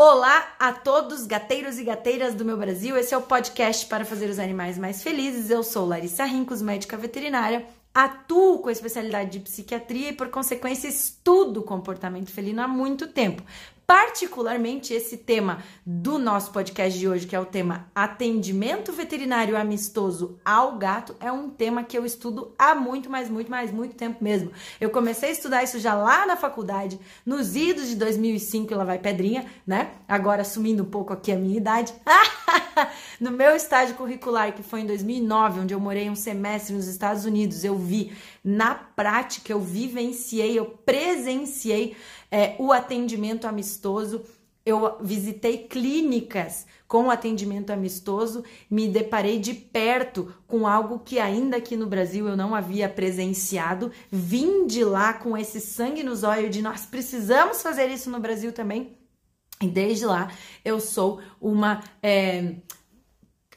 Olá a todos, gateiros e gateiras do meu Brasil. Esse é o podcast para fazer os animais mais felizes. Eu sou Larissa Rincos, médica veterinária. Atuo com a especialidade de psiquiatria e, por consequência, estudo comportamento felino há muito tempo. Particularmente esse tema do nosso podcast de hoje, que é o tema atendimento veterinário amistoso ao gato, é um tema que eu estudo há muito, mais, muito, mais, muito tempo mesmo. Eu comecei a estudar isso já lá na faculdade, nos idos de 2005, lá vai pedrinha, né? Agora assumindo um pouco aqui a minha idade. no meu estágio curricular, que foi em 2009, onde eu morei um semestre nos Estados Unidos, eu vi na prática, eu vivenciei, eu presenciei é, o atendimento amistoso. Eu visitei clínicas com atendimento amistoso, me deparei de perto com algo que ainda aqui no Brasil eu não havia presenciado. Vim de lá com esse sangue nos olhos de nós precisamos fazer isso no Brasil também. E desde lá eu sou uma é,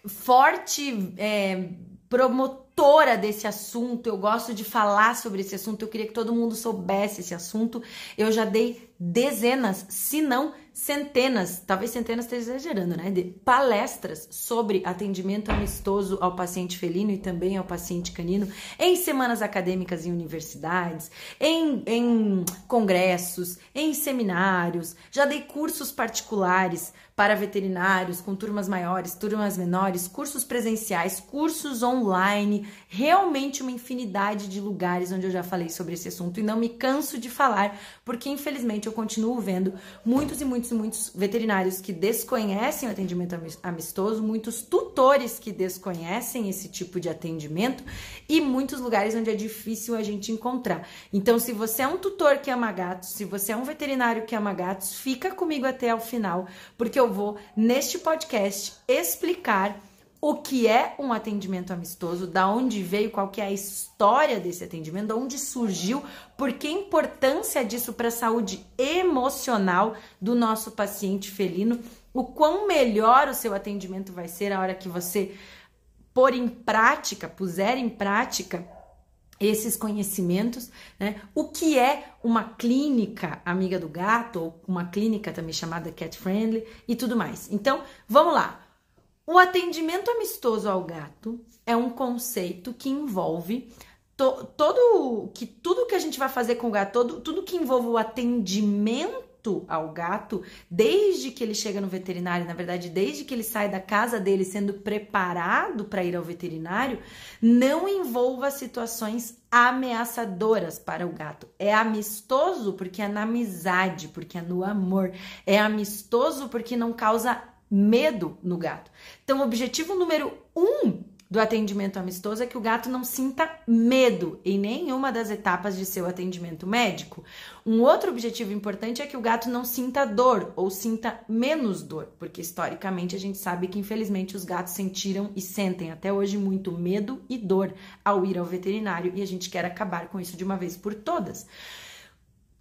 forte é, promotora desse assunto. Eu gosto de falar sobre esse assunto. Eu queria que todo mundo soubesse esse assunto. Eu já dei dezenas, se não centenas, talvez centenas esteja exagerando, né? De palestras sobre atendimento amistoso ao paciente felino e também ao paciente canino em semanas acadêmicas em universidades, em, em congressos, em seminários. Já dei cursos particulares para veterinários com turmas maiores, turmas menores, cursos presenciais, cursos online, realmente uma infinidade de lugares onde eu já falei sobre esse assunto e não me canso de falar, porque infelizmente eu continuo vendo muitos e muitos e muitos veterinários que desconhecem o atendimento amistoso, muitos tutores que desconhecem esse tipo de atendimento e muitos lugares onde é difícil a gente encontrar. Então, se você é um tutor que ama gatos, se você é um veterinário que ama gatos, fica comigo até o final, porque eu vou neste podcast explicar o que é um atendimento amistoso, da onde veio, qual que é a história desse atendimento, de onde surgiu, por que a importância disso para a saúde emocional do nosso paciente felino, o quão melhor o seu atendimento vai ser a hora que você pôr em prática, puser em prática esses conhecimentos, né? O que é uma clínica amiga do gato, ou uma clínica também chamada cat friendly e tudo mais. Então, vamos lá. O atendimento amistoso ao gato é um conceito que envolve to, todo que tudo que a gente vai fazer com o gato, todo, tudo que envolve o atendimento ao gato, desde que ele chega no veterinário, na verdade, desde que ele sai da casa dele sendo preparado para ir ao veterinário, não envolva situações ameaçadoras para o gato. É amistoso porque é na amizade, porque é no amor. É amistoso porque não causa medo no gato. Então, o objetivo número um do atendimento amistoso é que o gato não sinta medo em nenhuma das etapas de seu atendimento médico. Um outro objetivo importante é que o gato não sinta dor ou sinta menos dor, porque historicamente a gente sabe que infelizmente os gatos sentiram e sentem até hoje muito medo e dor ao ir ao veterinário e a gente quer acabar com isso de uma vez por todas.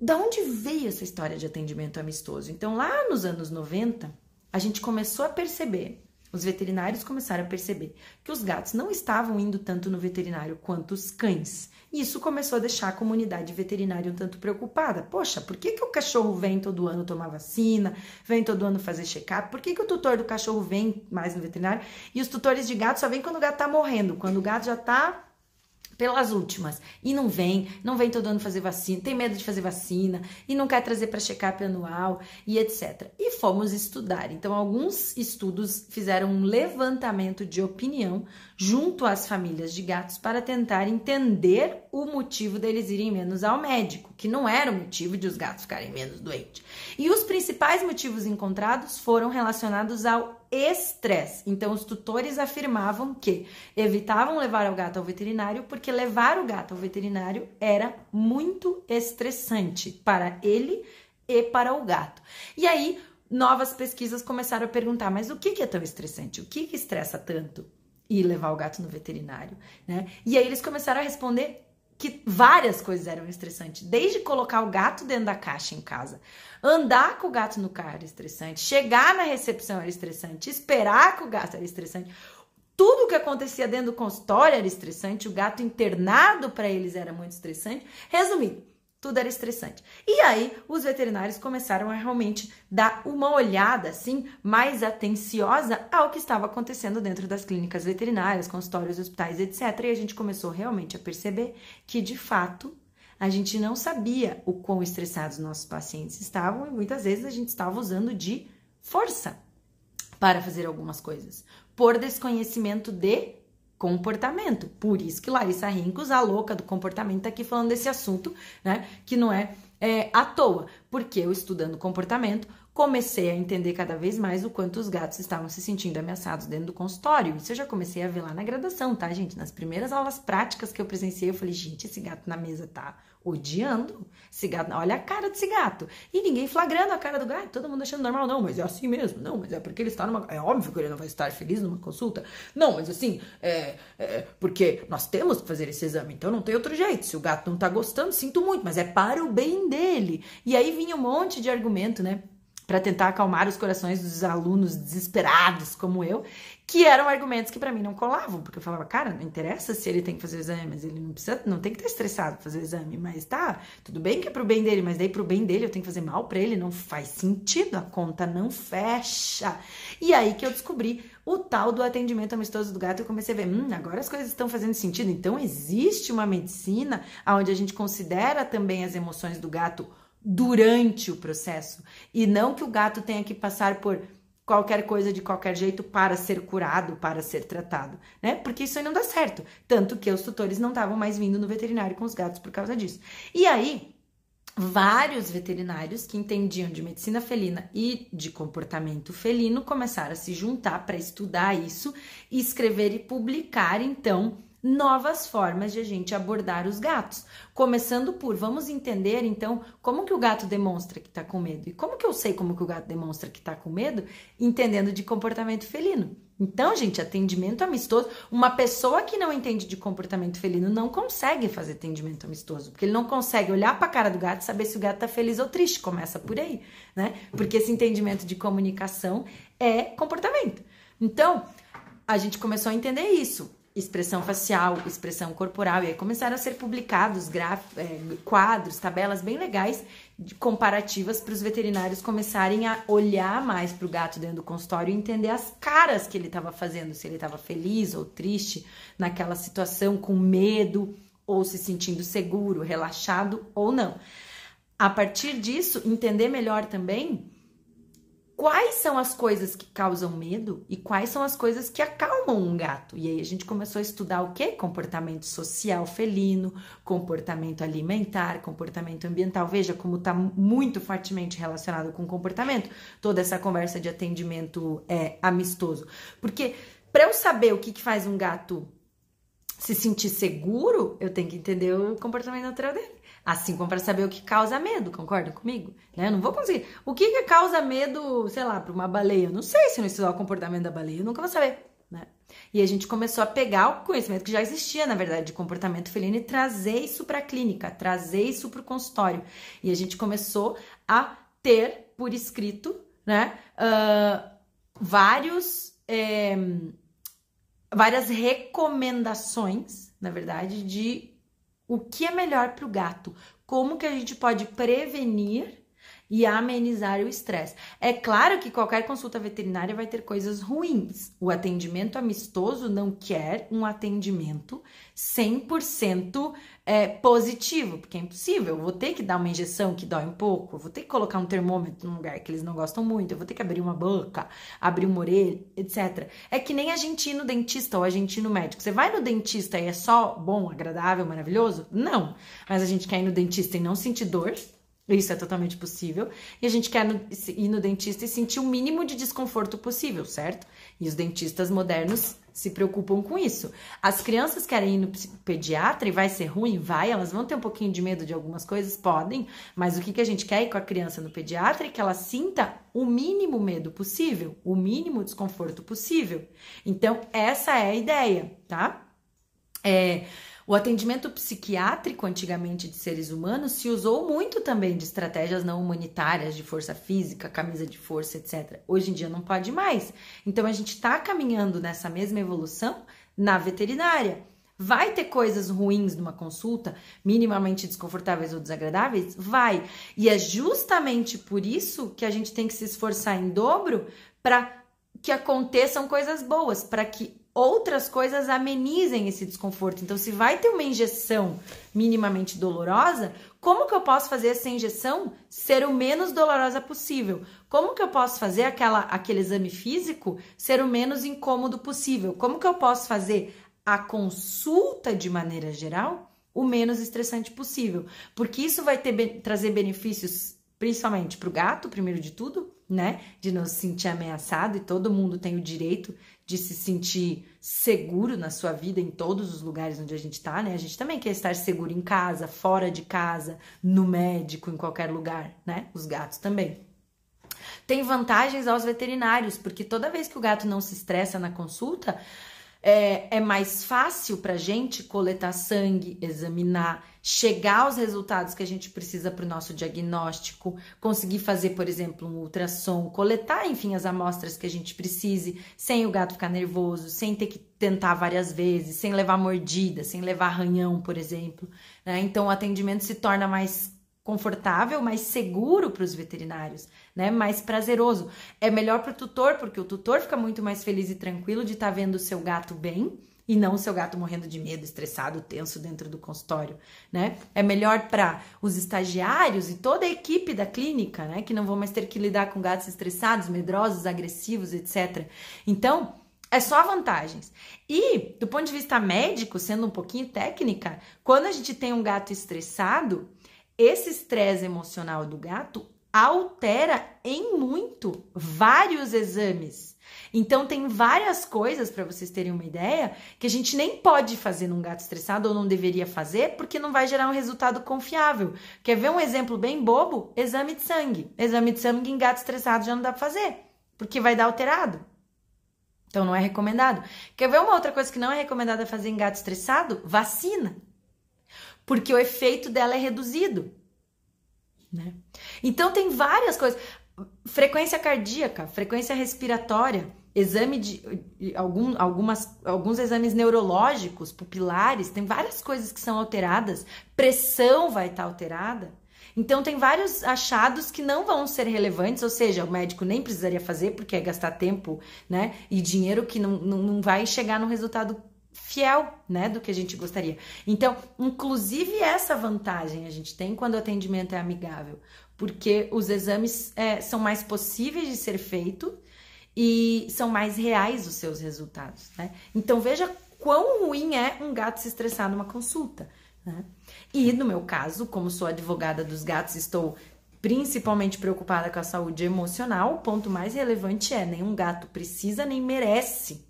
Da onde veio essa história de atendimento amistoso? Então, lá nos anos 90, a gente começou a perceber, os veterinários começaram a perceber que os gatos não estavam indo tanto no veterinário quanto os cães. E isso começou a deixar a comunidade veterinária um tanto preocupada. Poxa, por que, que o cachorro vem todo ano tomar vacina, vem todo ano fazer check-up? Por que, que o tutor do cachorro vem mais no veterinário e os tutores de gato só vêm quando o gato tá morrendo, quando o gato já tá pelas últimas e não vem, não vem todo ano fazer vacina, tem medo de fazer vacina e não quer trazer para check-up anual e etc. E fomos estudar. Então, alguns estudos fizeram um levantamento de opinião junto às famílias de gatos para tentar entender o motivo deles irem menos ao médico, que não era o motivo de os gatos ficarem menos doentes. E os principais motivos encontrados foram relacionados ao estresse. Então, os tutores afirmavam que evitavam levar o gato ao veterinário porque levar o gato ao veterinário era muito estressante para ele e para o gato. E aí, novas pesquisas começaram a perguntar: mas o que é tão estressante? O que, que estressa tanto? E levar o gato no veterinário, né? E aí eles começaram a responder que várias coisas eram estressantes, desde colocar o gato dentro da caixa em casa, andar com o gato no carro era estressante, chegar na recepção era estressante, esperar com o gato era estressante. Tudo que acontecia dentro do consultório era estressante, o gato internado para eles era muito estressante. Resumindo, tudo era estressante. E aí, os veterinários começaram a realmente dar uma olhada, assim, mais atenciosa ao que estava acontecendo dentro das clínicas veterinárias, consultórios, hospitais, etc. E a gente começou realmente a perceber que, de fato, a gente não sabia o quão estressados nossos pacientes estavam e muitas vezes a gente estava usando de força para fazer algumas coisas, por desconhecimento de comportamento. Por isso que Larissa Rincos, a louca do comportamento, tá aqui falando desse assunto, né? Que não é, é à toa, porque eu estudando comportamento comecei a entender cada vez mais o quanto os gatos estavam se sentindo ameaçados dentro do consultório. Isso eu já comecei a ver lá na graduação, tá, gente? Nas primeiras aulas práticas que eu presenciei, eu falei, gente, esse gato na mesa tá odiando esse gato. Olha a cara desse gato. E ninguém flagrando a cara do gato, todo mundo achando normal. Não, mas é assim mesmo. Não, mas é porque ele está numa. É óbvio que ele não vai estar feliz numa consulta. Não, mas assim, é, é porque nós temos que fazer esse exame, então não tem outro jeito. Se o gato não tá gostando, sinto muito, mas é para o bem dele. E aí vinha um monte de argumento, né? para tentar acalmar os corações dos alunos desesperados como eu, que eram argumentos que para mim não colavam, porque eu falava, cara, não interessa se ele tem que fazer o exame, mas ele não precisa, não tem que estar estressado pra fazer o exame, mas tá, tudo bem que é pro bem dele, mas daí pro bem dele eu tenho que fazer mal para ele, não faz sentido, a conta não fecha. E aí que eu descobri o tal do atendimento amistoso do gato, eu comecei a ver, hum, agora as coisas estão fazendo sentido, então existe uma medicina onde a gente considera também as emoções do gato durante o processo e não que o gato tenha que passar por qualquer coisa de qualquer jeito para ser curado, para ser tratado, né? Porque isso aí não dá certo. Tanto que os tutores não estavam mais vindo no veterinário com os gatos por causa disso. E aí, vários veterinários que entendiam de medicina felina e de comportamento felino começaram a se juntar para estudar isso, escrever e publicar, então, novas formas de a gente abordar os gatos. Começando por, vamos entender então como que o gato demonstra que está com medo. E como que eu sei como que o gato demonstra que está com medo? Entendendo de comportamento felino. Então, gente, atendimento amistoso. Uma pessoa que não entende de comportamento felino não consegue fazer atendimento amistoso, porque ele não consegue olhar para a cara do gato e saber se o gato está feliz ou triste. Começa por aí, né? Porque esse entendimento de comunicação é comportamento. Então, a gente começou a entender isso expressão facial, expressão corporal, e aí começaram a ser publicados graf, é, quadros, tabelas bem legais, comparativas para os veterinários começarem a olhar mais para o gato dentro do consultório e entender as caras que ele estava fazendo, se ele estava feliz ou triste naquela situação, com medo ou se sentindo seguro, relaxado ou não. A partir disso, entender melhor também quais são as coisas que causam medo e quais são as coisas que acalmam um gato. E aí a gente começou a estudar o que? Comportamento social felino, comportamento alimentar, comportamento ambiental. Veja como está muito fortemente relacionado com comportamento, toda essa conversa de atendimento é, amistoso. Porque para eu saber o que, que faz um gato se sentir seguro, eu tenho que entender o comportamento natural dele. Assim como para saber o que causa medo, concorda comigo? Né? Eu não vou conseguir. O que, que causa medo, sei lá, para uma baleia? Eu não sei se não estudar o comportamento da baleia, eu nunca vou saber. Né? E a gente começou a pegar o conhecimento que já existia, na verdade, de comportamento felino e trazer isso para a clínica, trazer isso para o consultório. E a gente começou a ter por escrito, né, uh, vários, é, várias recomendações, na verdade, de o que é melhor para o gato, como que a gente pode prevenir e amenizar o estresse. É claro que qualquer consulta veterinária vai ter coisas ruins. O atendimento amistoso não quer um atendimento 100% é, positivo, porque é impossível. Eu vou ter que dar uma injeção que dói um pouco, eu vou ter que colocar um termômetro num lugar que eles não gostam muito, eu vou ter que abrir uma boca, abrir uma orelha, etc. É que nem a gente ir no dentista ou a gente ir no médico. Você vai no dentista e é só bom, agradável, maravilhoso? Não. Mas a gente quer ir no dentista e não sentir dor isso é totalmente possível. E a gente quer ir no dentista e sentir o mínimo de desconforto possível, certo? E os dentistas modernos se preocupam com isso. As crianças querem ir no pediatra e vai ser ruim? Vai, elas vão ter um pouquinho de medo de algumas coisas? Podem, mas o que, que a gente quer ir com a criança no pediatra é que ela sinta o mínimo medo possível, o mínimo desconforto possível. Então, essa é a ideia, tá? É. O atendimento psiquiátrico, antigamente de seres humanos, se usou muito também de estratégias não humanitárias, de força física, camisa de força, etc. Hoje em dia não pode mais. Então a gente está caminhando nessa mesma evolução na veterinária. Vai ter coisas ruins numa consulta, minimamente desconfortáveis ou desagradáveis? Vai. E é justamente por isso que a gente tem que se esforçar em dobro para que aconteçam coisas boas, para que outras coisas amenizem esse desconforto. Então, se vai ter uma injeção minimamente dolorosa, como que eu posso fazer essa injeção ser o menos dolorosa possível? Como que eu posso fazer aquela, aquele exame físico ser o menos incômodo possível? Como que eu posso fazer a consulta de maneira geral o menos estressante possível? Porque isso vai ter, trazer benefícios principalmente para o gato, primeiro de tudo, né? De não se sentir ameaçado e todo mundo tem o direito de se sentir seguro na sua vida em todos os lugares onde a gente tá, né? A gente também quer estar seguro em casa, fora de casa, no médico, em qualquer lugar, né? Os gatos também. Tem vantagens aos veterinários, porque toda vez que o gato não se estressa na consulta, é, é mais fácil para a gente coletar sangue, examinar, chegar aos resultados que a gente precisa para o nosso diagnóstico, conseguir fazer, por exemplo, um ultrassom, coletar, enfim, as amostras que a gente precise, sem o gato ficar nervoso, sem ter que tentar várias vezes, sem levar mordida, sem levar arranhão, por exemplo. Né? Então, o atendimento se torna mais confortável, mais seguro para os veterinários, né? Mais prazeroso. É melhor para o tutor, porque o tutor fica muito mais feliz e tranquilo de estar tá vendo o seu gato bem e não o seu gato morrendo de medo, estressado, tenso dentro do consultório, né? É melhor para os estagiários e toda a equipe da clínica, né? Que não vão mais ter que lidar com gatos estressados, medrosos, agressivos, etc. Então, é só vantagens. E, do ponto de vista médico, sendo um pouquinho técnica, quando a gente tem um gato estressado, esse estresse emocional do gato altera em muito vários exames. Então tem várias coisas para vocês terem uma ideia que a gente nem pode fazer num gato estressado ou não deveria fazer porque não vai gerar um resultado confiável. Quer ver um exemplo bem bobo? Exame de sangue. Exame de sangue em gato estressado já não dá para fazer, porque vai dar alterado. Então não é recomendado. Quer ver uma outra coisa que não é recomendada fazer em gato estressado? Vacina porque o efeito dela é reduzido. Né? Então tem várias coisas. Frequência cardíaca, frequência respiratória, exame de algum, algumas, alguns exames neurológicos, pupilares, tem várias coisas que são alteradas, pressão vai estar alterada. Então tem vários achados que não vão ser relevantes, ou seja, o médico nem precisaria fazer porque é gastar tempo, né, e dinheiro que não, não, não vai chegar no resultado fiel, né, do que a gente gostaria. Então, inclusive essa vantagem a gente tem quando o atendimento é amigável, porque os exames é, são mais possíveis de ser feito e são mais reais os seus resultados, né? Então veja quão ruim é um gato se estressar numa consulta, né? E no meu caso, como sou advogada dos gatos, estou principalmente preocupada com a saúde emocional, o ponto mais relevante é nenhum gato precisa nem merece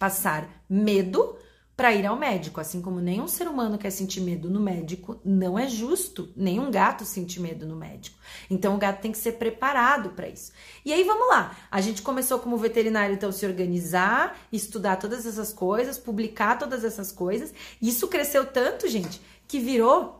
passar medo para ir ao médico, assim como nenhum ser humano quer sentir medo no médico, não é justo nenhum gato sentir medo no médico. Então o gato tem que ser preparado para isso. E aí vamos lá. A gente começou como veterinário então se organizar, estudar todas essas coisas, publicar todas essas coisas. Isso cresceu tanto, gente, que virou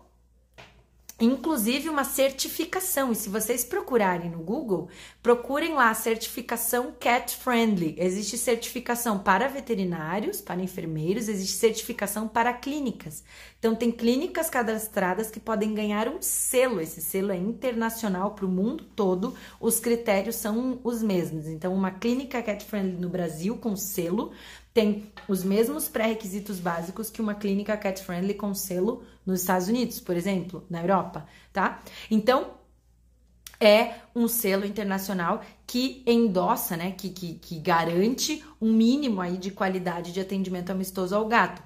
inclusive uma certificação. E se vocês procurarem no Google, procurem lá certificação cat friendly. Existe certificação para veterinários, para enfermeiros, existe certificação para clínicas. Então tem clínicas cadastradas que podem ganhar um selo. Esse selo é internacional para o mundo todo. Os critérios são os mesmos. Então uma clínica cat friendly no Brasil com selo tem os mesmos pré-requisitos básicos que uma clínica cat friendly com selo nos Estados Unidos, por exemplo, na Europa, tá? Então, é um selo internacional que endossa, né, que, que, que garante um mínimo aí de qualidade de atendimento amistoso ao gato.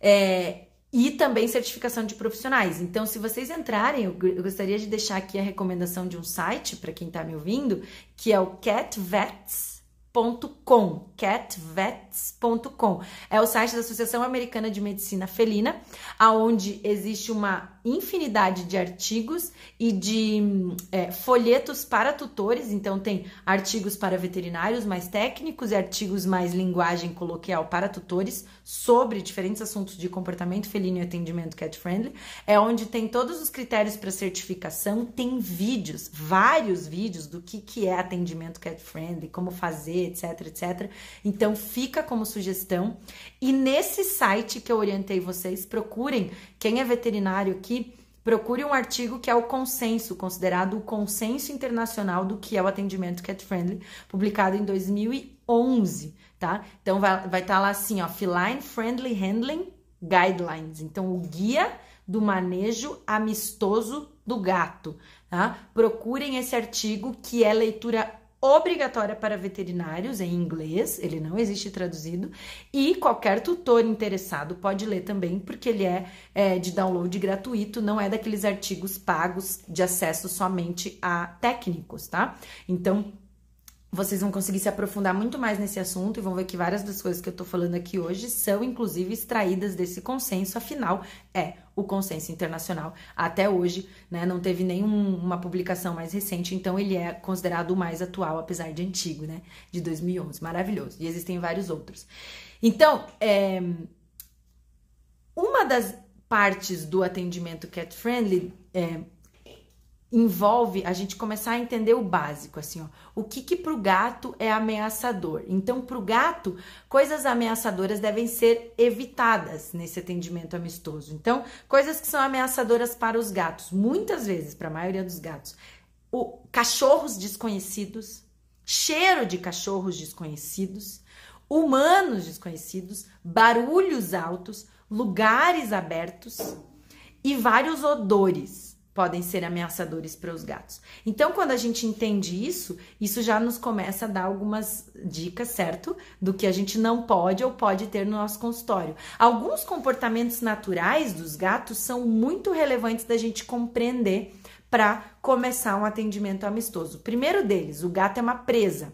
É, e também certificação de profissionais. Então, se vocês entrarem, eu, gostaria de deixar aqui a recomendação de um site para quem está me ouvindo, que é o Cat Vets catvets.com, catvets.com. É o site da Associação Americana de Medicina Felina, aonde existe uma infinidade de artigos e de é, folhetos para tutores. Então, tem artigos para veterinários mais técnicos e artigos mais linguagem coloquial para tutores sobre diferentes assuntos de comportamento felino e atendimento cat friendly. É onde tem todos os critérios para certificação, tem vídeos, vários vídeos do que, que é atendimento cat friendly, como fazer, etc, etc. Então, fica como sugestão. E nesse site que eu orientei vocês, procurem quem é veterinário aqui, procure um artigo que é o consenso, considerado o consenso internacional do que é o atendimento cat friendly, publicado em 2011, tá? Então vai estar vai tá lá assim, ó, Feline Friendly Handling Guidelines. Então o guia do manejo amistoso do gato, tá? Procurem esse artigo que é leitura obrigatória para veterinários em inglês, ele não existe traduzido, e qualquer tutor interessado pode ler também, porque ele é, é, de download gratuito, não é daqueles artigos pagos de acesso somente a técnicos, tá? Então, vocês vão conseguir se aprofundar muito mais nesse assunto e vão ver que várias das coisas que eu tô falando aqui hoje são, inclusive, extraídas desse consenso, afinal, é o consenso internacional. Até hoje, né, não teve nenhuma publicação mais recente, então ele é considerado o mais atual, apesar de antigo, né, de 2011. Maravilhoso. E existem vários outros. Então, é, uma das partes do atendimento cat friendly é, envolve a gente começar a entender o básico, assim, ó. O que que pro gato é ameaçador? Então, pro gato, coisas ameaçadoras devem ser evitadas nesse atendimento amistoso. Então, coisas que são ameaçadoras para os gatos, muitas vezes, para a maioria dos gatos, o cachorros desconhecidos, cheiro de cachorros desconhecidos, humanos desconhecidos, barulhos altos, lugares abertos e vários odores podem ser ameaçadores para os gatos. Então, quando a gente entende isso, isso já nos começa a dar algumas dicas, certo? Do que a gente não pode ou pode ter no nosso consultório. Alguns comportamentos naturais dos gatos são muito relevantes da gente compreender para começar um atendimento amistoso. Primeiro deles, o gato é uma presa.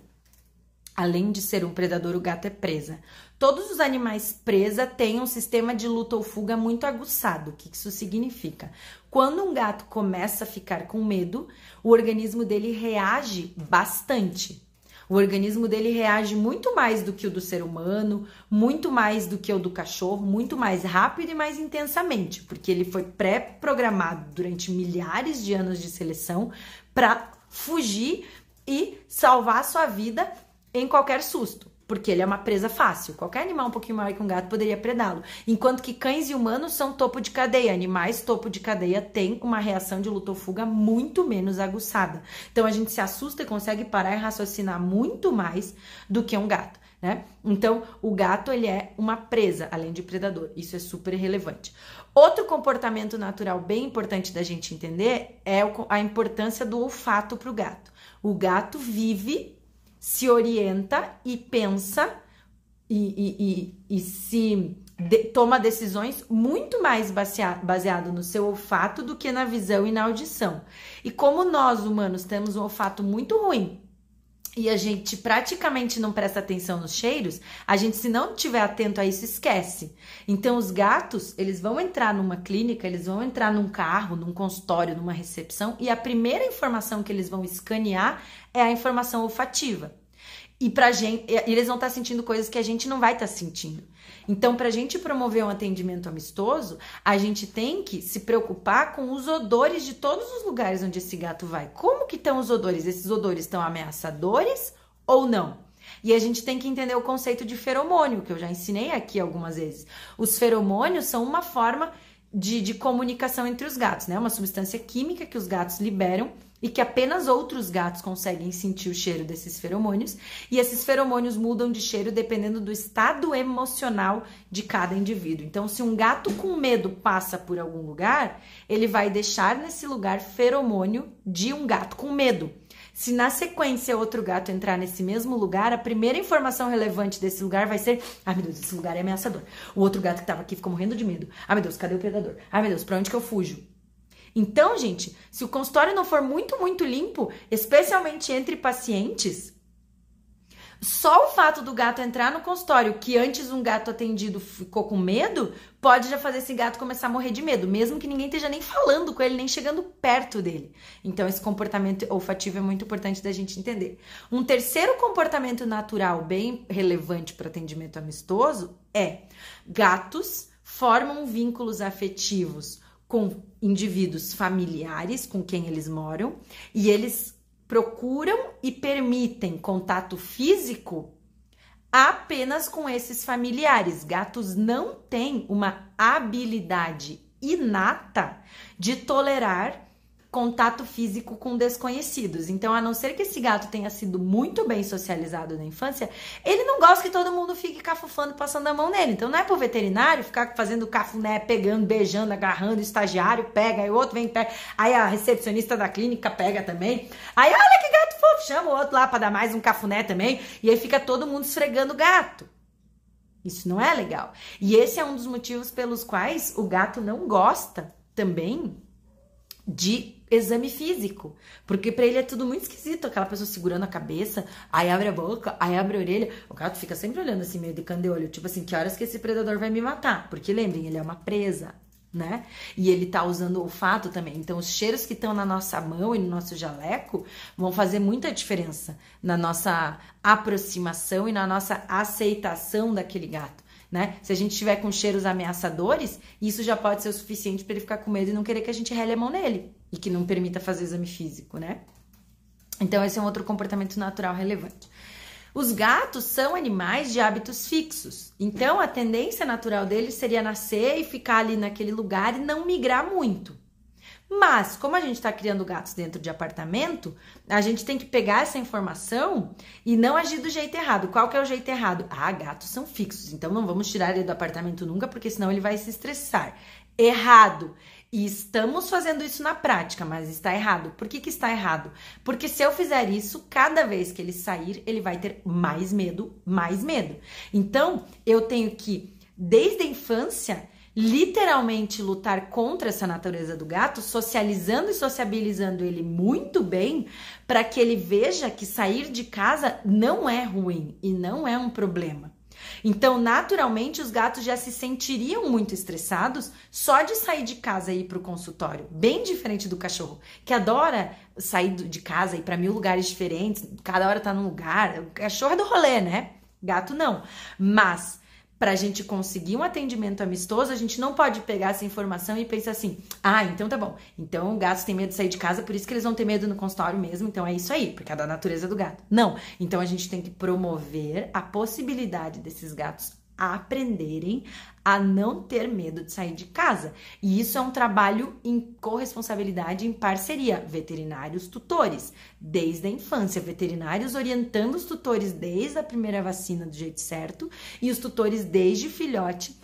Além de ser um predador, o gato é presa. Todos os animais presa têm um sistema de luta ou fuga muito aguçado. O que isso significa? Quando um gato começa a ficar com medo, o organismo dele reage bastante. O organismo dele reage muito mais do que o do ser humano, muito mais do que o do cachorro, muito mais rápido e mais intensamente, porque ele foi pré-programado durante milhares de anos de seleção para fugir e salvar a sua vida em qualquer susto porque ele é uma presa fácil. Qualquer animal um pouquinho maior que um gato poderia predá-lo. Enquanto que cães e humanos são topo de cadeia. Animais topo de cadeia têm uma reação de luta ou fuga muito menos aguçada. Então a gente se assusta e consegue parar e raciocinar muito mais do que um gato. Né? Então, o gato ele é uma presa, além de predador. Isso é super relevante. Outro comportamento natural bem importante da gente entender é a importância do olfato para o gato. O gato vive se orienta e pensa e, e, e, e se de, toma decisões muito mais baseado, baseado no seu olfato do que na visão e na audição. E como nós humanos temos um olfato muito ruim, e a gente praticamente não presta atenção nos cheiros, a gente se não tiver atento a isso esquece. Então os gatos, eles vão entrar numa clínica, eles vão entrar num carro, num consultório, numa recepção e a primeira informação que eles vão escanear é a informação olfativa. E pra gente, eles vão estar tá sentindo coisas que a gente não vai estar tá sentindo. Então, para a gente promover um atendimento amistoso, a gente tem que se preocupar com os odores de todos os lugares onde esse gato vai. Como que estão os odores? Esses odores estão ameaçadores ou não? E a gente tem que entender o conceito de feromônio, que eu já ensinei aqui algumas vezes. Os feromônios são uma forma de, de comunicação entre os gatos, né? Uma substância química que os gatos liberam e que apenas outros gatos conseguem sentir o cheiro desses feromônios, e esses feromônios mudam de cheiro dependendo do estado emocional de cada indivíduo. Então, se um gato com medo passa por algum lugar, ele vai deixar nesse lugar feromônio de um gato com medo. Se na sequência outro gato entrar nesse mesmo lugar, a primeira informação relevante desse lugar vai ser: ai meu Deus, esse lugar é ameaçador. O outro gato que estava aqui ficou morrendo de medo. Ai meu Deus, cadê o predador? Ai meu Deus, para onde que eu fujo? Então, gente, se o consultório não for muito, muito limpo, especialmente entre pacientes, Só o fato do gato entrar no consultório, que antes um gato atendido ficou com medo, pode já fazer esse gato começar a morrer de medo, mesmo que ninguém esteja nem falando com ele, nem chegando perto dele. Então, esse comportamento olfativo é muito importante da gente entender. Um terceiro comportamento natural bem relevante para atendimento amistoso é gatos formam vínculos afetivos com indivíduos familiares com quem eles moram e eles procuram e permitem contato físico apenas com esses familiares. Gatos não têm uma habilidade inata de tolerar contato físico com desconhecidos. Então, a não ser que esse gato tenha sido muito bem socializado na infância, ele não gosta que todo mundo fique cafufando, passando a mão nele. Então, não é pro veterinário ficar fazendo cafuné, pegando, beijando, agarrando, o estagiário pega, aí o outro vem pega, aí a recepcionista da clínica pega também. Aí, olha que gato fofo, chama o outro lá para dar mais um cafuné também, e aí fica todo mundo esfregando o gato. Isso não é legal. E esse é um dos motivos pelos quais o gato não gosta também de exame físico, porque para ele é tudo muito esquisito, aquela pessoa segurando a cabeça, aí abre a boca, aí abre a orelha, o gato fica sempre olhando assim meio de candeolho, tipo assim, que horas que esse predador vai me matar? Porque lembrem, ele é uma presa, né? E ele tá usando o olfato também. Então, os cheiros que estão na nossa mão e no nosso jaleco vão fazer muita diferença na nossa aproximação e na nossa aceitação daquele gato né? Se a gente tiver com cheiros ameaçadores, isso já pode ser o suficiente para ele ficar com medo e não querer que a gente rele a mão nele e que não permita fazer exame físico, né? Então, esse é um outro comportamento natural relevante. Os gatos são animais de hábitos fixos, então a tendência natural deles seria nascer e ficar ali naquele lugar e não migrar muito. Mas, como a gente está criando gatos dentro de apartamento, a gente tem que pegar essa informação e não agir do jeito errado. Qual que é o jeito errado? Ah, gatos são fixos, então não vamos tirar ele do apartamento nunca, porque senão ele vai se estressar. Errado. E estamos fazendo isso na prática, mas está errado. Por que, que está errado? Porque se eu fizer isso, cada vez que ele sair, ele vai ter mais medo, mais medo. Então, eu tenho que, desde a infância, literalmente lutar contra essa natureza do gato, socializando e sociabilizando ele muito bem, para que ele veja que sair de casa não é ruim e não é um problema. Então, naturalmente, os gatos já se sentiriam muito estressados só de sair de casa e ir para o consultório. Bem diferente do cachorro, que adora sair de casa e ir para mil lugares diferentes, cada hora tá num lugar. O cachorro é do rolê, né? Gato não. Mas para a gente conseguir um atendimento amistoso, a gente não pode pegar essa informação e pensar assim: ah, então tá bom. Então o gato tem medo de sair de casa, por isso que eles vão ter medo no consultório mesmo. Então é isso aí, porque é da natureza do gato. Não. Então a gente tem que promover a possibilidade desses gatos aprenderem a não ter medo de sair de casa. E isso é um trabalho em corresponsabilidade em parceria, veterinários tutores, desde a infância, veterinários orientando os tutores desde a primeira vacina do jeito certo e os tutores desde filhote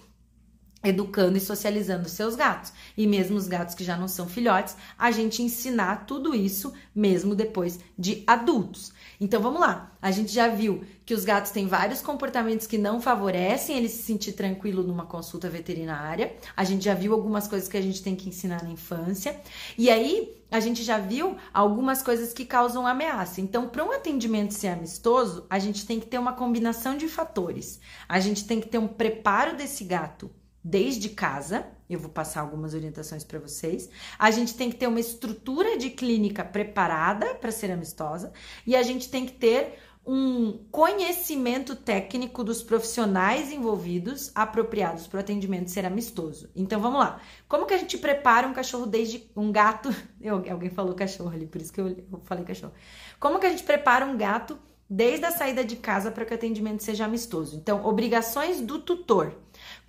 educando e socializando seus gatos. E mesmo os gatos que já não são filhotes, a gente ensinar tudo isso mesmo depois de adultos. Então vamos lá. A gente já viu que os gatos têm vários comportamentos que não favorecem ele se sentir tranquilo numa consulta veterinária. A gente já viu algumas coisas que a gente tem que ensinar na infância. E aí, a gente já viu algumas coisas que causam ameaça. Então, para um atendimento ser amistoso, a gente tem que ter uma combinação de fatores. A gente tem que ter um preparo desse gato desde casa. Eu vou passar algumas orientações para vocês. A gente tem que ter uma estrutura de clínica preparada para ser amistosa e a gente tem que ter um conhecimento técnico dos profissionais envolvidos apropriados para o atendimento ser amistoso. Então vamos lá. Como que a gente prepara um cachorro desde um gato? Eu, alguém falou cachorro ali, por isso que eu, eu falei cachorro. Como que a gente prepara um gato desde a saída de casa para que o atendimento seja amistoso? Então, obrigações do tutor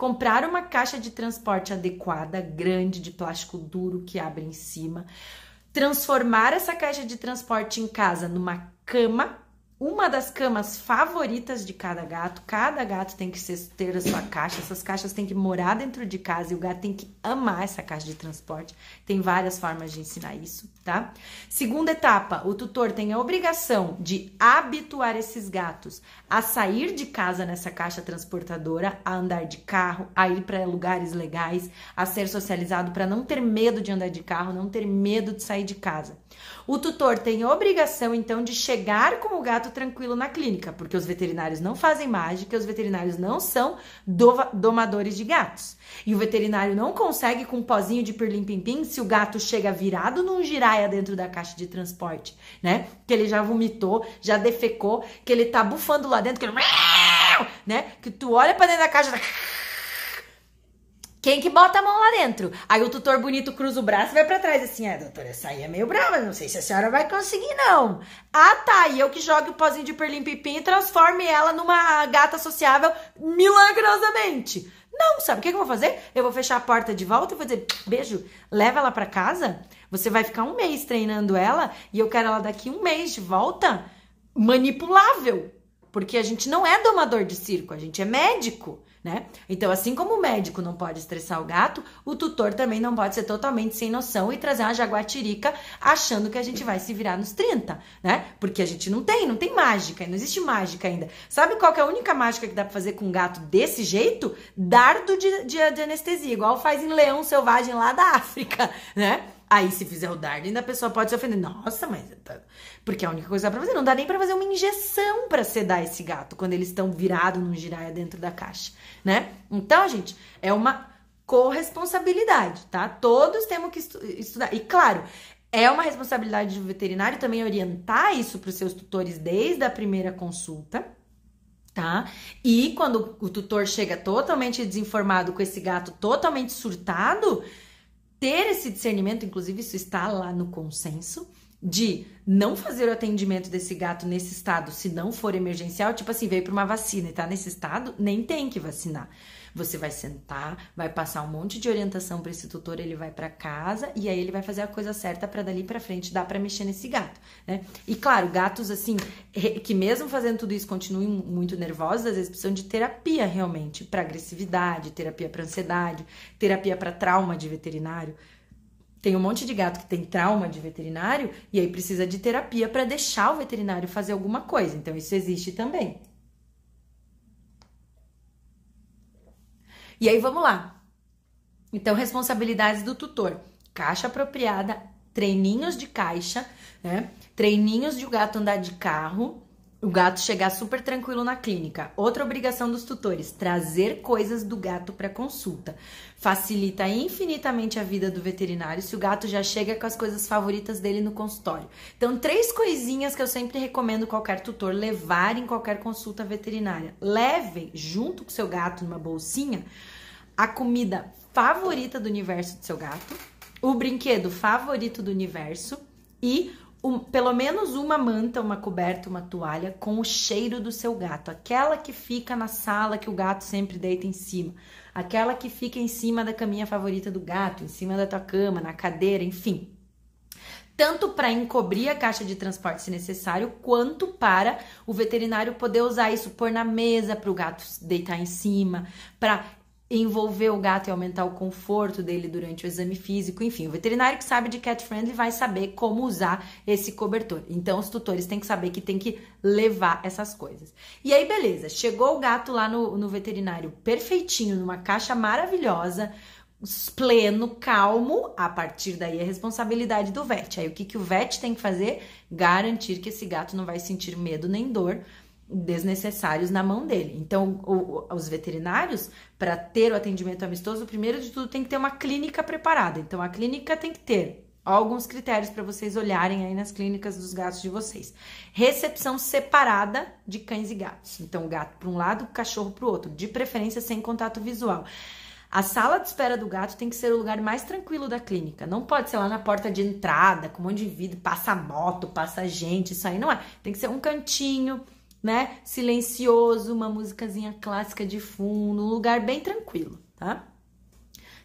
comprar uma caixa de transporte adequada, grande, de plástico duro que abre em cima, transformar essa caixa de transporte em casa numa cama, uma das camas favoritas de cada gato. Cada gato tem que ter a sua caixa, essas caixas têm que morar dentro de casa e o gato tem que amar essa caixa de transporte. Tem várias formas de ensinar isso. tá? Segunda etapa, o tutor tem a obrigação de habituar esses gatos a sair de casa nessa caixa transportadora, a andar de carro, a ir para lugares legais, a ser socializado para não ter medo de andar de carro, não ter medo de sair de casa. O tutor tem obrigação então de chegar com o gato tranquilo na clínica, porque os veterinários não fazem mágica, os veterinários não são domadores de gatos. E o veterinário não consegue com um pozinho de pirlim-pim-pim se o gato chega virado num giraia dentro da caixa de transporte, né? Que ele já vomitou, já defecou, que ele tá bufando lá dentro, que ele... né? Que tu olha para dentro da caixa... Quem que bota a mão lá dentro? Aí o tutor bonito cruza o braço e vai para trás assim, é, doutora, essa aí é meio brava, não sei se a senhora vai conseguir não. Ah, tá, e eu que jogue o pozinho de perlim pipim e transforme ela numa gata sociável milagrosamente. Não, sabe o que eu vou fazer? Eu vou fechar a porta de volta e vou dizer, beijo, leva ela para casa. Você vai ficar um mês treinando ela e eu quero ela daqui um mês de volta manipulável. Porque a gente não é domador de circo, a gente é médico né? Então, assim como o médico não pode estressar o gato, o tutor também não pode ser totalmente sem noção e trazer uma jaguatirica achando que a gente vai se virar nos 30, né? Porque a gente não tem, não tem mágica, não existe mágica ainda. Sabe qual é a única mágica que dá pra fazer com um gato desse jeito? Dardo de, de, de anestesia, igual faz em leão selvagem lá da África, né? Aí, se fizer o dardo, ainda a pessoa pode se ofender. Nossa, mas. Tá... Porque a única coisa que dá pra fazer. Não dá nem pra fazer uma injeção para sedar esse gato quando eles estão virados num giraia dentro da caixa, né? Então, gente, é uma corresponsabilidade, tá? Todos temos que estu estudar. E claro, é uma responsabilidade do veterinário também orientar isso para os seus tutores desde a primeira consulta, tá? E quando o tutor chega totalmente desinformado com esse gato totalmente surtado ter esse discernimento, inclusive isso está lá no consenso, de não fazer o atendimento desse gato nesse estado se não for emergencial, tipo assim, veio para uma vacina e tá nesse estado, nem tem que vacinar. Você vai sentar, vai passar um monte de orientação para esse tutor, ele vai para casa e aí ele vai fazer a coisa certa para dali para frente dar para mexer nesse gato, né? E claro, gatos assim, que mesmo fazendo tudo isso continuem muito nervosos, às vezes precisam de terapia realmente para agressividade, terapia para ansiedade, terapia para trauma de veterinário. Tem um monte de gato que tem trauma de veterinário e aí precisa de terapia para deixar o veterinário fazer alguma coisa. Então isso existe também. E aí vamos lá. Então, responsabilidades do tutor: caixa apropriada, treininhos de caixa, né? Treininhos de o gato andar de carro, o gato chegar super tranquilo na clínica. Outra obrigação dos tutores: trazer coisas do gato para consulta. Facilita infinitamente a vida do veterinário se o gato já chega com as coisas favoritas dele no consultório. Então, três coisinhas que eu sempre recomendo qualquer tutor levar em qualquer consulta veterinária. Leve junto com seu gato numa bolsinha a comida favorita do universo do seu gato, o brinquedo favorito do universo e um, pelo menos uma manta, uma coberta, uma toalha com o cheiro do seu gato, aquela que fica na sala que o gato sempre deita em cima, aquela que fica em cima da caminha favorita do gato, em cima da tua cama, na cadeira, enfim. Tanto para encobrir a caixa de transporte se necessário, quanto para o veterinário poder usar isso, pôr na mesa para o gato deitar em cima, para envolver o gato e aumentar o conforto dele durante o exame físico, enfim, o veterinário que sabe de cat friendly vai saber como usar esse cobertor. Então os tutores têm que saber que tem que levar essas coisas. E aí, beleza, chegou o gato lá no, no veterinário perfeitinho, numa caixa maravilhosa, pleno, calmo, a partir daí é responsabilidade do vet. Aí o que, que o vet tem que fazer? Garantir que esse gato não vai sentir medo nem dor desnecessários na mão dele. Então, o, os veterinários, para ter o atendimento amistoso, primeiro de tudo tem que ter uma clínica preparada. Então, a clínica tem que ter alguns critérios para vocês olharem aí nas clínicas dos gatos de vocês. Recepção separada de cães e gatos. Então, gato para um lado, cachorro para o outro, de preferência sem contato visual. A sala de espera do gato tem que ser o lugar mais tranquilo da clínica. Não pode ser lá na porta de entrada, com um monte de vidro, passa moto, passa gente, isso aí não é. Tem que ser um cantinho né? Silencioso, uma musicazinha clássica de fundo, um lugar bem tranquilo, tá?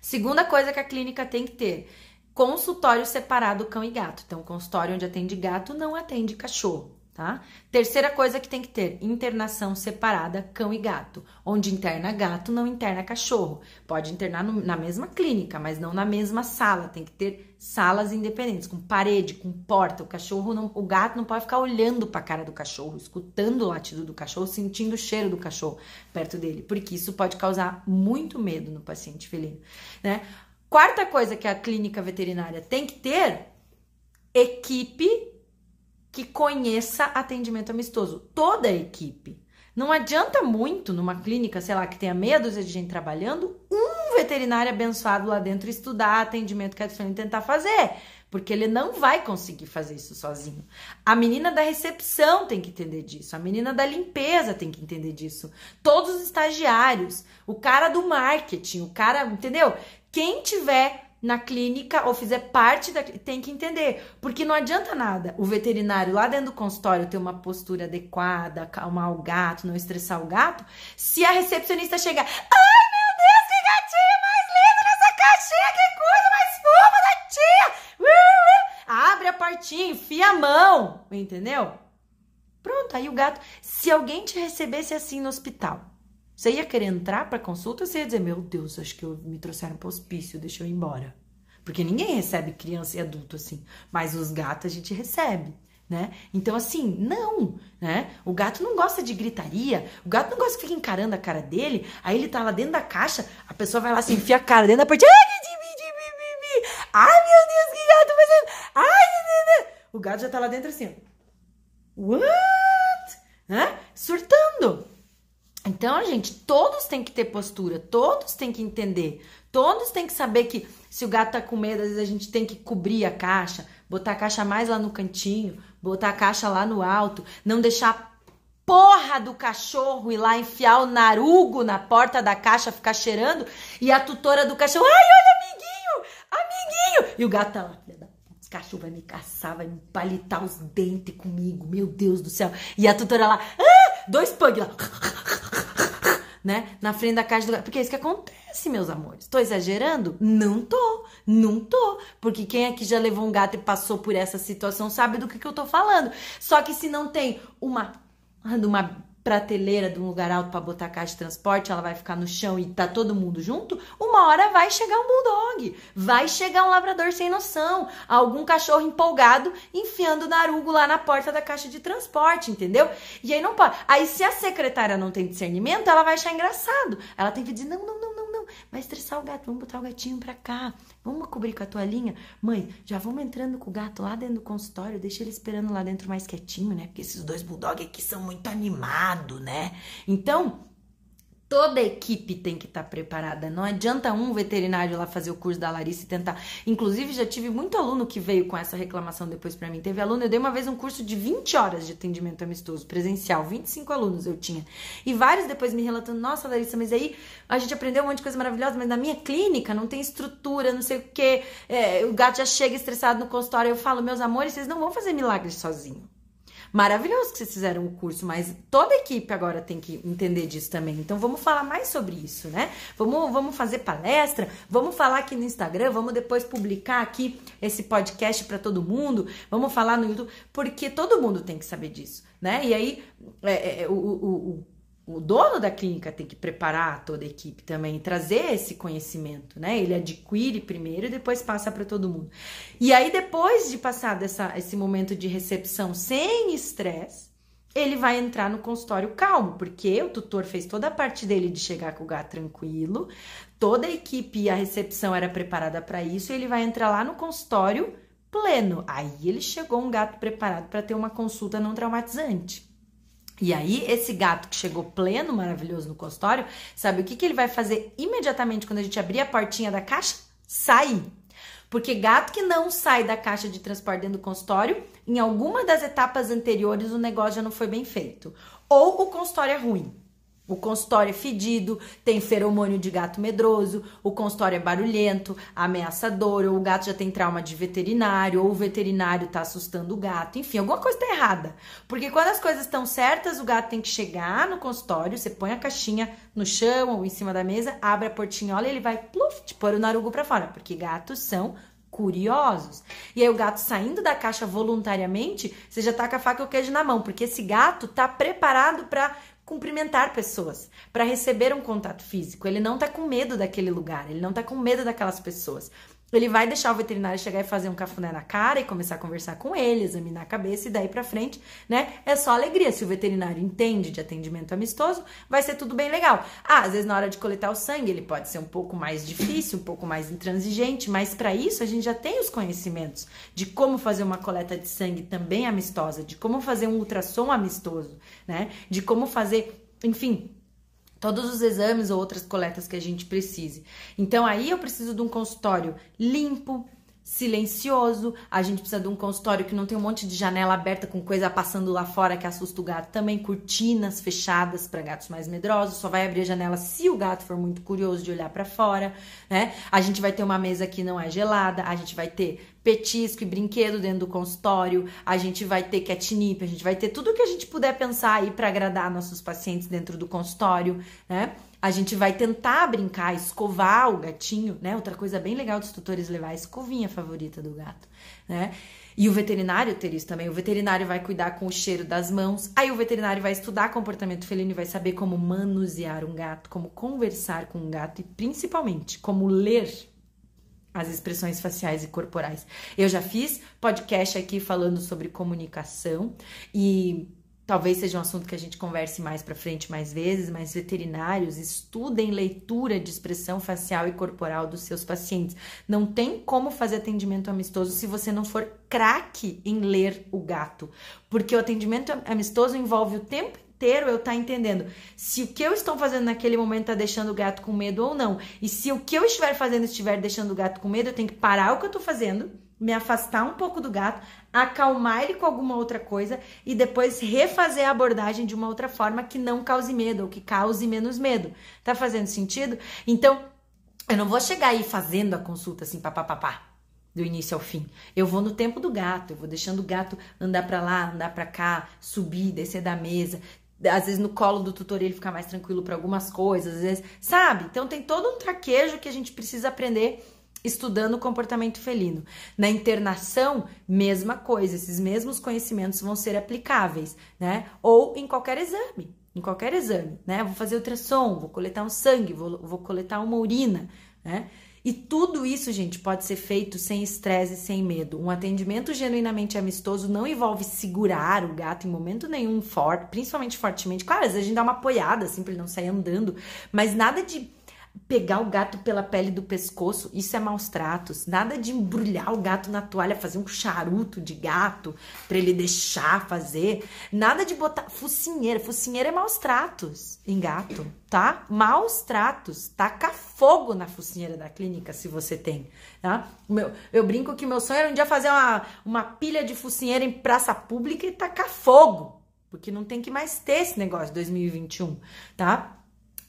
Segunda coisa que a clínica tem que ter: consultório separado cão e gato. Então, consultório onde atende gato não atende cachorro. Tá? Terceira coisa que tem que ter: internação separada cão e gato. Onde interna gato, não interna cachorro. Pode internar no, na mesma clínica, mas não na mesma sala. Tem que ter salas independentes, com parede, com porta. O cachorro não, o gato não pode ficar olhando para a cara do cachorro, escutando o latido do cachorro, sentindo o cheiro do cachorro perto dele, porque isso pode causar muito medo no paciente felino, né? Quarta coisa que a clínica veterinária tem que ter equipe que conheça atendimento amistoso. Toda a equipe. Não adianta muito numa clínica, sei lá, que tenha meia dúzia de gente trabalhando, um veterinário abençoado lá dentro estudar atendimento que a e tentar fazer, porque ele não vai conseguir fazer isso sozinho. A menina da recepção tem que entender disso, a menina da limpeza tem que entender disso, todos os estagiários, o cara do marketing, o cara, entendeu? Quem tiver na clínica ou fizer parte da tem que entender, porque não adianta nada o veterinário lá dentro do consultório ter uma postura adequada, acalmar o gato, não estressar o gato, se a recepcionista chegar, ai meu Deus, que gatinho mais lindo nessa caixinha, que coisa mais fofa da tia, uh, uh. abre a portinha, enfia a mão, entendeu? Pronto, aí o gato, se alguém te recebesse assim no hospital, você ia querer entrar para consulta ou você ia dizer, meu Deus, acho que eu, me trouxeram para hospício, deixa eu ir embora. Porque ninguém recebe criança e adulto assim, mas os gatos a gente recebe. Né? Então, assim, não, né? O gato não gosta de gritaria, o gato não gosta de ficar encarando a cara dele, aí ele tá lá dentro da caixa, a pessoa vai lá assim, enfia a cara dentro da porta, ai meu Deus, que gato fazendo, ai, o gato já tá lá dentro assim, what? Né? Surtando. Então, gente, todos têm que ter postura, todos têm que entender, todos têm que saber que se o gato tá com medo, às vezes a gente tem que cobrir a caixa, botar a caixa mais lá no cantinho, botar a caixa lá no alto, não deixar porra do cachorro ir lá enfiar o narugo na porta da caixa, ficar cheirando, e a tutora do cachorro, ai, olha, amiguinho, amiguinho, e o gato tá lá, filha da vai me caçar, vai me palitar os dentes comigo, meu Deus do céu. E a tutora lá, ah, dois pug lá né? Na frente da caixa do Porque é isso que acontece, meus amores. Tô exagerando? Não tô, não tô. Porque quem aqui já levou um gato e passou por essa situação sabe do que, que eu tô falando. Só que se não tem uma, uma prateleira de um lugar alto para botar a caixa de transporte, ela vai ficar no chão e tá todo mundo junto, uma hora vai chegar um bulldog, vai chegar um labrador sem noção, algum cachorro empolgado enfiando o narugo lá na porta da caixa de transporte, entendeu? E aí não pode. Aí se a secretária não tem discernimento, ela vai achar engraçado. Ela tem que dizer: "Não, não, não, vai estressar o gato, vamos botar o gatinho para cá. Vamos cobrir com a toalhinha? Mãe, já vamos entrando com o gato lá dentro do consultório, deixa ele esperando lá dentro mais quietinho, né? Porque esses dois bulldog aqui são muito animados, né? Então, Toda a equipe tem que estar tá preparada. Não adianta um veterinário lá fazer o curso da Larissa e tentar. Inclusive, já tive muito aluno que veio com essa reclamação depois para mim. Teve aluno, eu dei uma vez um curso de 20 horas de atendimento amistoso, presencial. 25 alunos eu tinha. E vários depois me relatando: Nossa, Larissa, mas aí a gente aprendeu um monte de coisa maravilhosa, mas na minha clínica não tem estrutura, não sei o quê. É, o gato já chega estressado no consultório. Eu falo: Meus amores, vocês não vão fazer milagres sozinhos. Maravilhoso que vocês fizeram o curso, mas toda a equipe agora tem que entender disso também. Então vamos falar mais sobre isso, né? Vamos, vamos fazer palestra, vamos falar aqui no Instagram, vamos depois publicar aqui esse podcast para todo mundo, vamos falar no YouTube, porque todo mundo tem que saber disso, né? E aí é, é, o, o, o o dono da clínica tem que preparar toda a equipe também, trazer esse conhecimento, né? Ele adquire primeiro e depois passa para todo mundo. E aí, depois de passar dessa, esse momento de recepção sem estresse, ele vai entrar no consultório calmo, porque o tutor fez toda a parte dele de chegar com o gato tranquilo, toda a equipe e a recepção era preparada para isso, ele vai entrar lá no consultório pleno. Aí ele chegou um gato preparado para ter uma consulta não traumatizante. E aí, esse gato que chegou pleno, maravilhoso no consultório, sabe o que, que ele vai fazer imediatamente quando a gente abrir a portinha da caixa? Sair. Porque gato que não sai da caixa de transporte dentro do consultório, em alguma das etapas anteriores o negócio já não foi bem feito. Ou o consultório é ruim. O consultório é fedido, tem feromônio de gato medroso, o consultório é barulhento, ameaçador, ou o gato já tem trauma de veterinário, ou o veterinário tá assustando o gato. Enfim, alguma coisa tá errada. Porque quando as coisas estão certas, o gato tem que chegar no consultório, você põe a caixinha no chão ou em cima da mesa, abre a portinhola e ele vai pluf, te pôr o narugo pra fora. Porque gatos são curiosos. E aí o gato saindo da caixa voluntariamente, você já tá com a faca e o queijo na mão, porque esse gato tá preparado para cumprimentar pessoas, para receber um contato físico. Ele não tá com medo daquele lugar, ele não tá com medo daquelas pessoas. Ele vai deixar o veterinário chegar e fazer um cafuné na cara e começar a conversar com ele, examinar a cabeça e daí para frente, né? É só alegria. Se o veterinário entende de atendimento amistoso, vai ser tudo bem legal. Ah, às vezes na hora de coletar o sangue, ele pode ser um pouco mais difícil, um pouco mais intransigente, mas para isso a gente já tem os conhecimentos de como fazer uma coleta de sangue também amistosa, de como fazer um ultrassom amistoso, né? De como fazer, enfim, todos os exames ou outras coletas que a gente precise. Então aí eu preciso de um consultório limpo, silencioso. A gente precisa de um consultório que não tem um monte de janela aberta com coisa passando lá fora que assusta o gato. Também cortinas fechadas para gatos mais medrosos. Só vai abrir a janela se o gato for muito curioso de olhar para fora, né? A gente vai ter uma mesa que não é gelada. A gente vai ter petisco e brinquedo dentro do consultório. A gente vai ter catnip. A gente vai ter tudo que a gente puder pensar aí para agradar nossos pacientes dentro do consultório, né? A gente vai tentar brincar, escovar o gatinho, né? Outra coisa bem legal dos tutores levar a escovinha favorita do gato, né? E o veterinário ter isso também. O veterinário vai cuidar com o cheiro das mãos. Aí o veterinário vai estudar comportamento felino e vai saber como manusear um gato, como conversar com um gato e principalmente como ler as expressões faciais e corporais. Eu já fiz podcast aqui falando sobre comunicação e Talvez seja um assunto que a gente converse mais para frente mais vezes, mas veterinários estudem leitura de expressão facial e corporal dos seus pacientes. Não tem como fazer atendimento amistoso se você não for craque em ler o gato, porque o atendimento amistoso envolve o tempo inteiro eu tá entendendo se o que eu estou fazendo naquele momento está deixando o gato com medo ou não. E se o que eu estiver fazendo estiver deixando o gato com medo, eu tenho que parar o que eu estou fazendo me afastar um pouco do gato, acalmar ele com alguma outra coisa e depois refazer a abordagem de uma outra forma que não cause medo ou que cause menos medo. Tá fazendo sentido? Então, eu não vou chegar aí fazendo a consulta assim, papapá, do início ao fim. Eu vou no tempo do gato, eu vou deixando o gato andar para lá, andar para cá, subir, descer da mesa, às vezes no colo do tutor ele ficar mais tranquilo para algumas coisas, às vezes, sabe? Então tem todo um traquejo que a gente precisa aprender estudando o comportamento felino. Na internação, mesma coisa, esses mesmos conhecimentos vão ser aplicáveis, né? Ou em qualquer exame, em qualquer exame, né? Vou fazer ultrassom, vou coletar um sangue, vou, vou coletar uma urina, né? E tudo isso, gente, pode ser feito sem estresse e sem medo. Um atendimento genuinamente amistoso não envolve segurar o gato em momento nenhum forte, principalmente fortemente. Claro, às vezes a gente dá uma apoiada assim para ele não sair andando, mas nada de pegar o gato pela pele do pescoço, isso é maus tratos. Nada de embrulhar o gato na toalha, fazer um charuto de gato para ele deixar fazer. Nada de botar focinheira. Focinheira é maus tratos em gato, tá? Maus tratos. Taca fogo na focinheira da clínica se você tem, tá? Meu, eu brinco que meu sonho era um dia fazer uma, uma pilha de focinheira em praça pública e tacar fogo. Porque não tem que mais ter esse negócio 2021, tá?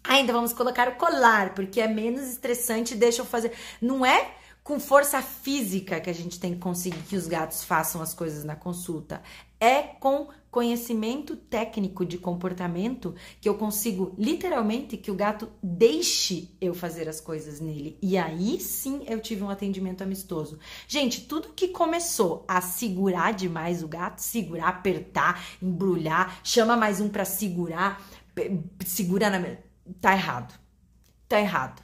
Ainda vamos colocar o colar, porque é menos estressante e deixa eu fazer. Não é com força física que a gente tem que conseguir que os gatos façam as coisas na consulta. É com conhecimento técnico de comportamento que eu consigo literalmente que o gato deixe eu fazer as coisas nele. E aí sim eu tive um atendimento amistoso. Gente, tudo que começou a segurar demais o gato, segurar, apertar, embrulhar, chama mais um para segurar, segura na tá errado. Tá errado.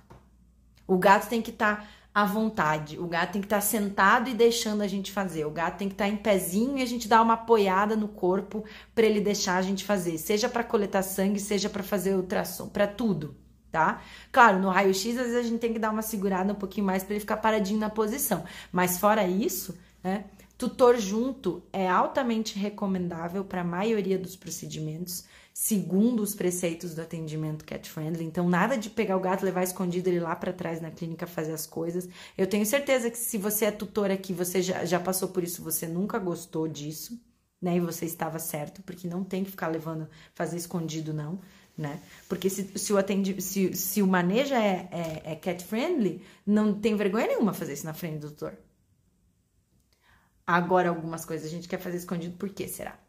O gato tem que estar tá à vontade. O gato tem que estar tá sentado e deixando a gente fazer. O gato tem que estar tá em pezinho e a gente dar uma apoiada no corpo para ele deixar a gente fazer, seja para coletar sangue, seja para fazer ultrassom, para tudo, tá? Claro, no raio-x às vezes a gente tem que dar uma segurada um pouquinho mais para ele ficar paradinho na posição. Mas fora isso, né? Tutor junto é altamente recomendável para a maioria dos procedimentos segundo os preceitos do atendimento cat friendly. Então, nada de pegar o gato, levar escondido ele lá para trás na clínica fazer as coisas. Eu tenho certeza que se você é tutor aqui, você já, já passou por isso, você nunca gostou disso, né? E você estava certo, porque não tem que ficar levando, fazer escondido, não. Né? Porque se, se, o, atendi, se, se o manejo é, é, é cat friendly, não tem vergonha nenhuma fazer isso na frente do tutor. Agora, algumas coisas a gente quer fazer escondido, por que será?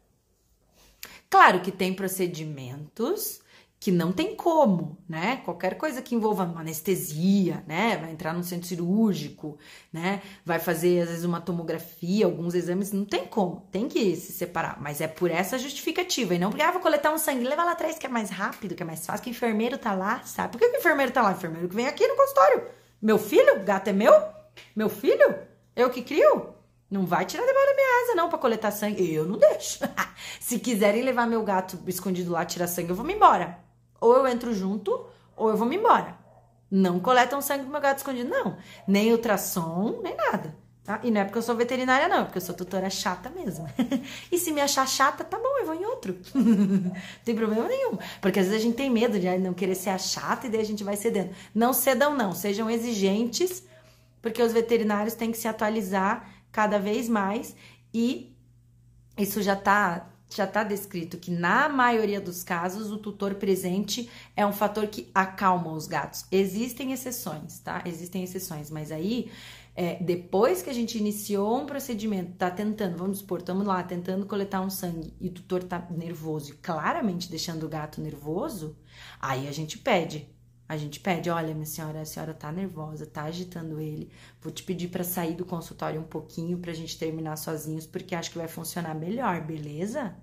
Claro que tem procedimentos que não tem como, né? Qualquer coisa que envolva uma anestesia, né? Vai entrar no centro cirúrgico, né? Vai fazer às vezes uma tomografia, alguns exames, não tem como, tem que se separar. Mas é por essa justificativa e não porque ah, vou coletar um sangue, leva lá atrás que é mais rápido, que é mais fácil, que o enfermeiro tá lá, sabe? Por que o enfermeiro tá lá? O enfermeiro que vem aqui no consultório. Meu filho, o gato é meu? Meu filho? Eu que crio? Não vai tirar debaixo da minha asa, não, pra coletar sangue. Eu não deixo. Se quiserem levar meu gato escondido lá, tirar sangue, eu vou me embora. Ou eu entro junto, ou eu vou me embora. Não coletam sangue do meu gato escondido, não. Nem ultrassom, nem nada. Tá? E não é porque eu sou veterinária, não, é porque eu sou tutora chata mesmo. e se me achar chata, tá bom, eu vou em outro. não tem problema nenhum. Porque às vezes a gente tem medo de não querer ser a chata e daí a gente vai cedendo. Não cedam, não. Sejam exigentes, porque os veterinários têm que se atualizar cada vez mais e isso já tá já está descrito que na maioria dos casos o tutor presente é um fator que acalma os gatos. Existem exceções, tá? Existem exceções, mas aí é, depois que a gente iniciou um procedimento, tá tentando, vamos supor, estamos lá tentando coletar um sangue e o tutor tá nervoso, claramente deixando o gato nervoso, aí a gente pede a gente pede, olha, minha senhora, a senhora tá nervosa, tá agitando ele. Vou te pedir para sair do consultório um pouquinho pra gente terminar sozinhos, porque acho que vai funcionar melhor, beleza?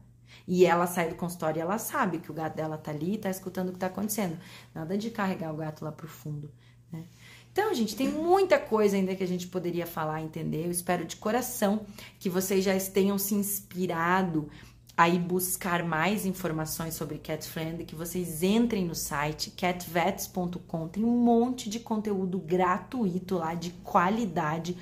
E ela sai do consultório e ela sabe que o gato dela tá ali e tá escutando o que tá acontecendo. Nada de carregar o gato lá pro fundo, né? Então, gente, tem muita coisa ainda que a gente poderia falar, entender. Eu espero de coração que vocês já tenham se inspirado aí buscar mais informações sobre Cat Friendly, que vocês entrem no site catvets.com, tem um monte de conteúdo gratuito lá de qualidade.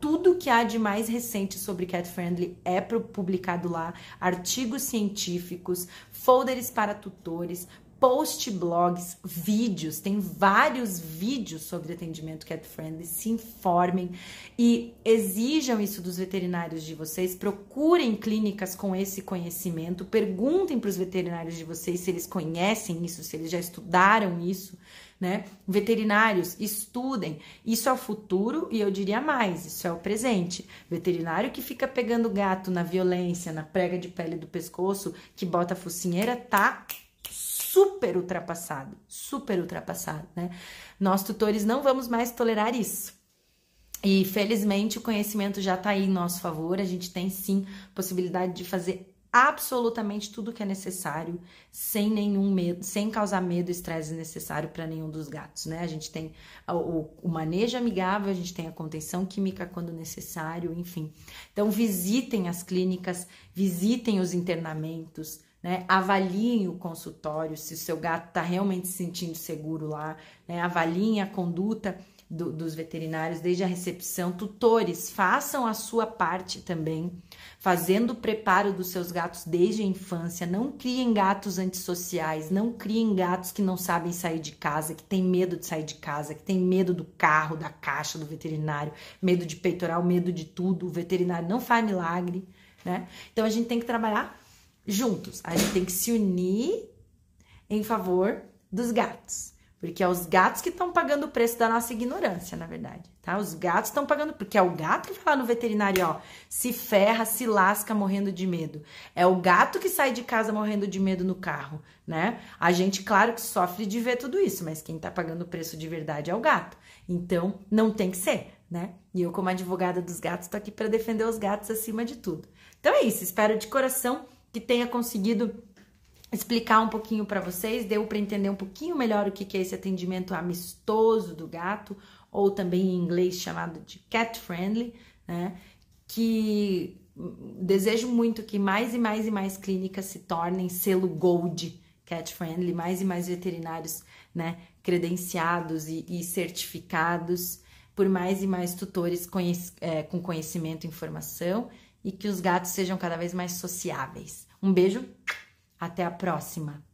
Tudo que há de mais recente sobre Cat Friendly é publicado lá, artigos científicos, folders para tutores, post blogs, vídeos, tem vários vídeos sobre atendimento cat friendly, se informem e exijam isso dos veterinários de vocês, procurem clínicas com esse conhecimento, perguntem para os veterinários de vocês se eles conhecem isso, se eles já estudaram isso, né? Veterinários, estudem. Isso é o futuro e eu diria mais, isso é o presente. Veterinário que fica pegando gato na violência, na prega de pele do pescoço, que bota a focinheira, tá super ultrapassado, super ultrapassado, né? Nós tutores não vamos mais tolerar isso. E felizmente o conhecimento já está aí em nosso favor, a gente tem sim possibilidade de fazer absolutamente tudo que é necessário, sem nenhum medo, sem causar medo e estresse necessário para nenhum dos gatos, né? A gente tem o, o, manejo amigável, a gente tem a contenção química quando necessário, enfim. Então visitem as clínicas, visitem os internamentos, né? Avaliem o consultório se o seu gato está realmente se sentindo seguro lá, né? Avaliem a conduta do, dos veterinários desde a recepção. Tutores, façam a sua parte também, fazendo o preparo dos seus gatos desde a infância. Não criem gatos antissociais, não criem gatos que não sabem sair de casa, que têm medo de sair de casa, que têm medo do carro, da caixa do veterinário, medo de peitoral, medo de tudo. O veterinário não faz milagre, né? Então a gente tem que trabalhar juntos. A gente tem que se unir em favor dos gatos. Porque é os gatos que estão pagando o preço da nossa ignorância, na verdade, tá? Os gatos estão pagando, porque é o gato que vai lá no veterinário, ó, se ferra, se lasca morrendo de medo. É o gato que sai de casa morrendo de medo no carro, né? A gente, claro que sofre de ver tudo isso, mas quem tá pagando o preço de verdade é o gato. Então, não tem que ser, né? E eu, como advogada dos gatos, tô aqui para defender os gatos acima de tudo. Então é isso, espero de coração que tenha conseguido explicar um pouquinho para vocês, deu para entender um pouquinho melhor o que é esse atendimento amistoso do gato, ou também em inglês chamado de cat friendly, né? Que desejo muito que mais e mais e mais clínicas se tornem selo Gold cat friendly, mais e mais veterinários, né, credenciados e, e certificados por mais e mais tutores conhec é, com conhecimento e informação e que os gatos sejam cada vez mais sociáveis. Um beijo, até a próxima!